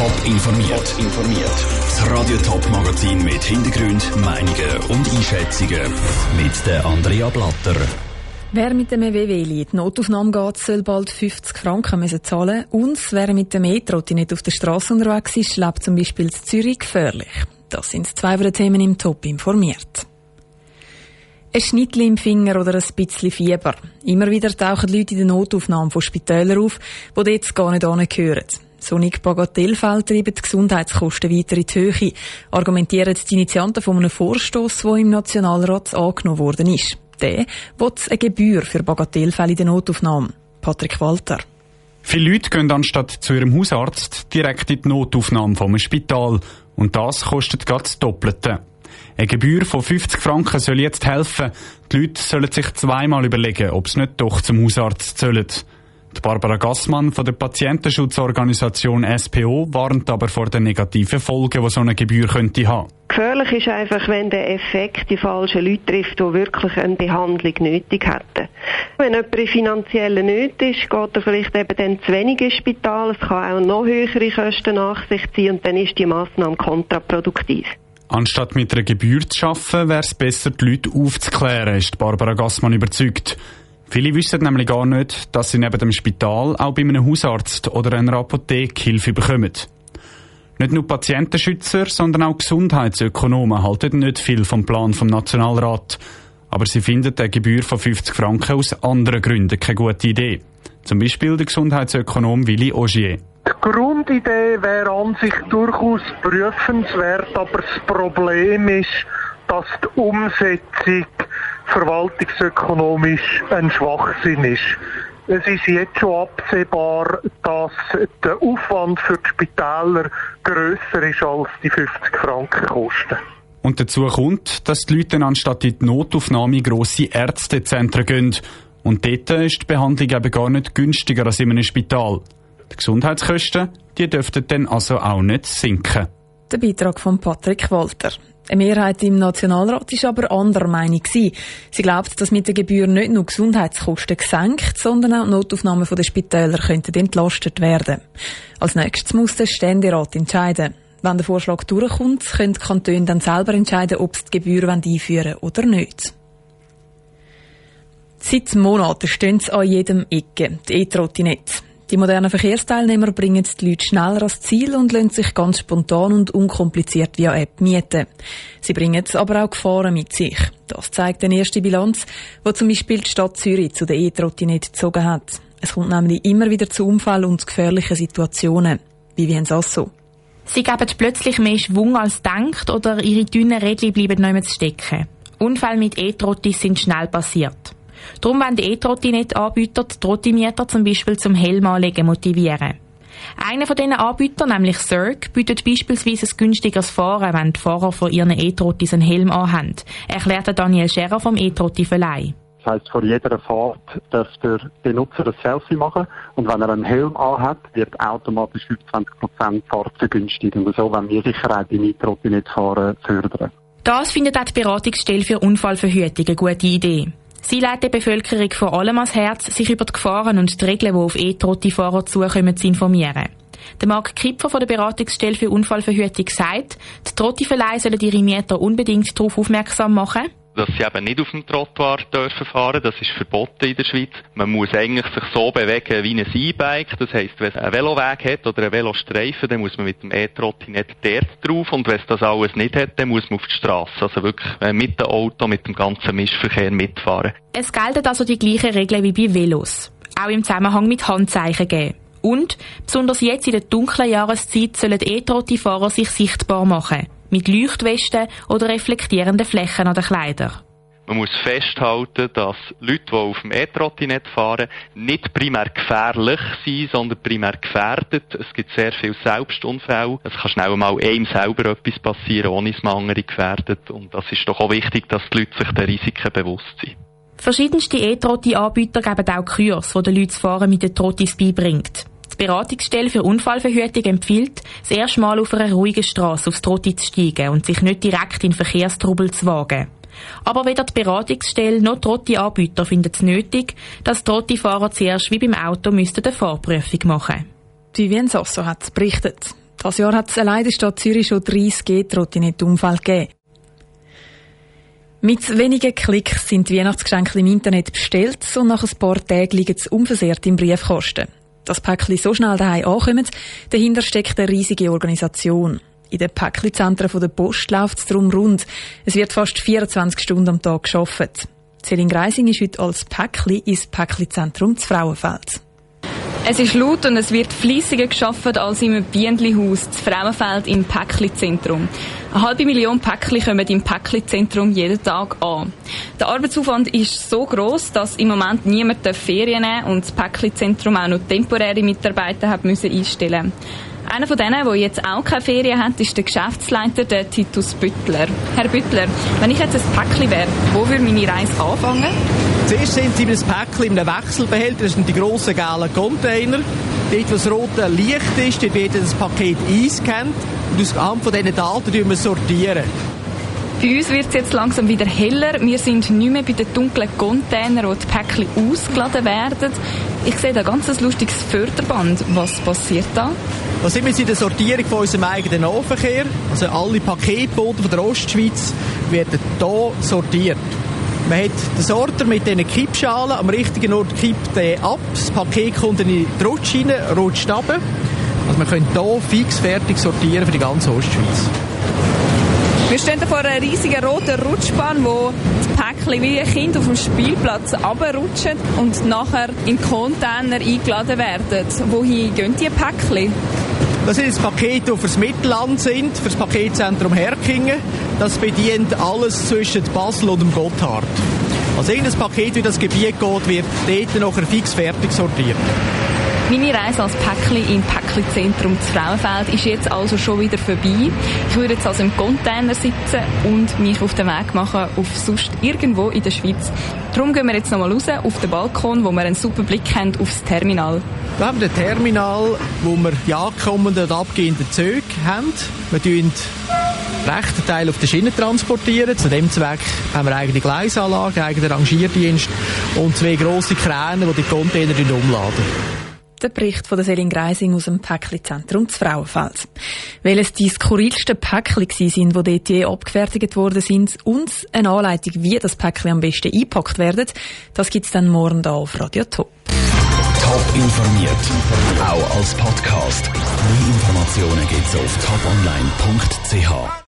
Top informiert. informiert. Das Radio Top Magazin mit Hintergrund, Meinungen und Einschätzungen mit der Andrea Blatter. Wer mit dem EWW in die Notaufnahme geht, soll bald 50 Franken müssen zahlen und wer mit dem Metro nicht auf der Straße unterwegs ist, lebt zum Beispiel in Zürich gefährlich. Das sind zwei der Themen im Top informiert. Ein Schnittli im Finger oder ein bisschen Fieber. Immer wieder tauchen Leute in der Notaufnahme von Spitälern auf, die dort gar nicht hingehören. Sonic Bagatellfälle treiben die Gesundheitskosten weiter in die Höhe, argumentieren die Initianten von einem Vorstoß, der im Nationalrat angenommen worden ist. Der will eine Gebühr für Bagatellfälle in der Notaufnahme. Patrick Walter. Viele Leute gehen anstatt zu ihrem Hausarzt direkt in die Notaufnahme vom Spital. Und das kostet gerade das Doppelte. Eine Gebühr von 50 Franken soll jetzt helfen. Die Leute sollen sich zweimal überlegen, ob sie nicht doch zum Hausarzt sollen. Die Barbara Gassmann von der Patientenschutzorganisation SPO warnt aber vor den negativen Folgen, die so eine Gebühr könnte haben. Gefährlich ist einfach, wenn der Effekt die falschen Leute trifft, die wirklich eine Behandlung nötig hätten. Wenn jemand in finanzieller Not ist, geht er vielleicht eben dann zu wenig ins Spital. Es kann auch noch höhere Kosten nach sich ziehen und dann ist die Massnahme kontraproduktiv. Anstatt mit einer Gebühr zu arbeiten, wäre es besser, die Leute aufzuklären, ist Barbara Gassmann überzeugt. Viele wissen nämlich gar nicht, dass sie neben dem Spital auch bei einem Hausarzt oder einer Apotheke Hilfe bekommen. Nicht nur Patientenschützer, sondern auch Gesundheitsökonomen halten nicht viel vom Plan vom Nationalrat. Aber sie finden eine Gebühr von 50 Franken aus anderen Gründen keine gute Idee. Zum Beispiel der Gesundheitsökonom Willy Ogier. Die Grundidee wäre an sich durchaus prüfenswert, aber das Problem ist, dass die Umsetzung verwaltungsökonomisch ein Schwachsinn ist. Es ist jetzt schon absehbar, dass der Aufwand für die Spitäler grösser ist als die 50 Franken kosten. Und dazu kommt, dass die Leute anstatt in die Notaufnahme grosse Ärztezentren gehen. Und dort ist die Behandlung eben gar nicht günstiger als in einem Spital. Die Gesundheitskosten, die dürften dann also auch nicht sinken. Der Beitrag von Patrick Walter. Eine Mehrheit im Nationalrat ist aber anderer Meinung Sie glaubt, dass mit der Gebühr nicht nur Gesundheitskosten gesenkt, sondern auch die Notaufnahmen der Spitäler könnten entlastet werden. Als nächstes muss der Ständerat entscheiden. Wenn der Vorschlag durchkommt, können die Kantone dann selber entscheiden, ob sie die Gebühr einführen wollen oder nicht. Seit Monaten stehen sie an jedem Ecke, die E-Trottinette. Die modernen Verkehrsteilnehmer bringen die Leute schneller ans Ziel und lassen sich ganz spontan und unkompliziert via App mieten. Sie bringen aber auch Gefahren mit sich. Das zeigt eine erste Bilanz, die zum Beispiel die Stadt Zürich zu der E-Trottinette gezogen hat. Es kommt nämlich immer wieder zu Unfällen und gefährlichen Situationen. Wie Vivian Sasso. Sie geben plötzlich mehr Schwung als denkt oder ihre dünnen Rädchen bleiben nicht mehr stecken. Unfälle mit E-Trottis sind schnell passiert. Darum wollen die E-Trottinett-Anbieter die Trottimieter zum Beispiel zum Helmanlegen motivieren. Einer von diesen Anbietern, nämlich Cirque, bietet beispielsweise ein günstigeres Fahren, wenn die Fahrer von ihren E-Trottis einen Helm anhaben, erklärte Daniel Scherer vom E-Trotti-Verleih. Das heisst, vor jeder Fahrt darf der Benutzer ein Selfie machen und wenn er einen Helm anhat, wird automatisch 25% Fahrt vergünstigt und so wenn wir Sicherheit im E-Trottinett-Fahren fördern. Das findet auch die Beratungsstelle für Unfallverhütung eine gute Idee. Sie leitet der Bevölkerung vor allem ans Herz, sich über die Gefahren und die Regeln, die auf E-Trotti-Fahrer zukommen, zu informieren. Der Marc Kipfer von der Beratungsstelle für Unfallverhütung sagt, die Trottiverleih sollen ihre Mieter unbedingt darauf aufmerksam machen, dass sie eben nicht auf dem Trottoir dürfen fahren. Das ist verboten in der Schweiz. Man muss eigentlich sich so bewegen wie ein E-Bike. Das heisst, wenn es einen Veloweg hat oder einen Velostreifen, dann muss man mit dem E-Trotti nicht dort drauf. Und wenn es das alles nicht hat, dann muss man auf die Straße. Also wirklich äh, mit dem Auto, mit dem ganzen Mischverkehr mitfahren. Es gelten also die gleichen Regeln wie bei Velos. Auch im Zusammenhang mit Handzeichen geben. Und, besonders jetzt in der dunklen Jahreszeit, sollen E-Trotti-Fahrer sich sichtbar machen mit Leuchtwesten oder reflektierenden Flächen an den Kleidern. Man muss festhalten, dass Leute, die auf dem E-Trottinett fahren, nicht primär gefährlich sind, sondern primär gefährdet. Es gibt sehr viele Selbstunfälle. Es kann schnell mal einem selber etwas passieren, ohne dass man andere gefährdet. Und das ist doch auch wichtig, dass die Leute sich der Risiken bewusst sind. Verschiedenste E-Trotti-Anbieter geben auch Kurs, die den Leuten das Fahren mit den Trottis beibringt. Beratungsstelle für Unfallverhütung empfiehlt, das erste Mal auf einer ruhigen Straße aufs Trotti zu steigen und sich nicht direkt in Verkehrstrubel zu wagen. Aber weder die Beratungsstelle noch Trotti-Anbieter finden es nötig, dass Trotti-Fahrer zuerst wie beim Auto müssten eine Fahrprüfung machen Vivien Sasso hat berichtet. Das Jahr hat es allein in Stadt Zürich schon 30 E-Trottinett-Unfälle gegeben. Mit wenigen Klicks sind die Weihnachtsgeschenke im Internet bestellt und nach ein paar Tagen liegen sie unversehrt im Briefkasten. Das Päckchen so schnell daheim ankommt, dahinter steckt eine riesige Organisation. In den Päckli-Zentren der Post läuft es darum rund. Es wird fast 24 Stunden am Tag geschafft. Céline Greising ist heute als Päckli ins Päckli-Zentrum zu Frauenfeld. Es ist laut und es wird fleissiger geschafft als im Bienenhaus zu Frauenfeld im Päckli-Zentrum. Eine halbe Million Päckli kommen im Päckli-Zentrum jeden Tag an. Der Arbeitsaufwand ist so groß, dass im Moment niemand Ferien nehmen und das Päckli-Zentrum auch noch temporäre Mitarbeiter hat müssen einstellen einer von denen, der jetzt auch keine Ferien hat, ist der Geschäftsleiter, der Titus Büttler. Herr Büttler, wenn ich jetzt ein Päckchen wäre, wo würde meine Reise anfangen? Zuerst sind Sie in einem Päckchen in einem Wechselbehälter, das sind die grossen gelben Container. Dort, wo das rote Licht ist, wird das Paket eingescannt und anhand von diesen Daten sortieren wir sortieren. Bei uns wird es jetzt langsam wieder heller. Wir sind nicht mehr bei den dunklen Containern, wo die Päckchen ausgeladen werden. Ich sehe da ganz ein lustiges Förderband. Was passiert da? Da sind wir in der Sortierung von unserem eigenen Nahverkehr. Also alle Paketboote von der Ostschweiz werden hier sortiert. Man hat den Sorter mit diesen Kippschalen. Am richtigen Ort kippt er ab. Das Paket kommt in die Rutsch rein, rutscht runter. Also wir können hier fix fertig sortieren für die ganze Ostschweiz. Wir stehen vor einer riesigen roten Rutschbahn, wo das Päckchen wie ein Kind auf dem Spielplatz runterrutschen und nachher in Container eingeladen werden. Wohin gehen die Päckchen? Das sind jetzt Pakete, die fürs Mittelland sind, für das Paketzentrum Herkingen. Das bedient alles zwischen Basel und dem Gotthard. Also irgendein Paket, wie das Gebiet geht, wird dort nachher fix fertig sortiert. Meine Reise als Päckli im Päckli-Zentrum zu Frauenfeld ist jetzt also schon wieder vorbei. Ich würde jetzt also im Container sitzen und mich auf den Weg machen auf sonst irgendwo in der Schweiz. Darum gehen wir jetzt nochmal raus auf den Balkon, wo wir einen super Blick haben aufs Terminal. Wir haben ein Terminal, wo wir die ankommenden und abgehenden Züge haben. Wir tun rechten Teil auf der Schiene transportieren. Zu dem Zweck haben wir eigene Gleisanlage, eigenen Rangierdienst und zwei grosse Kräne, die die Container umladen. Der Bericht von der Selin Greising aus dem Päckli-Zentrum zu Frauenfeld. Welches die skurrilsten Päckli sind, die dort je abgefertigt worden sind und eine Anleitung, wie das Päckli am besten eingepackt wird, das gibt's dann morgen da auf Radio Top. Top informiert, auch als Podcast. Mehr Informationen gibt's auf toponline.ch.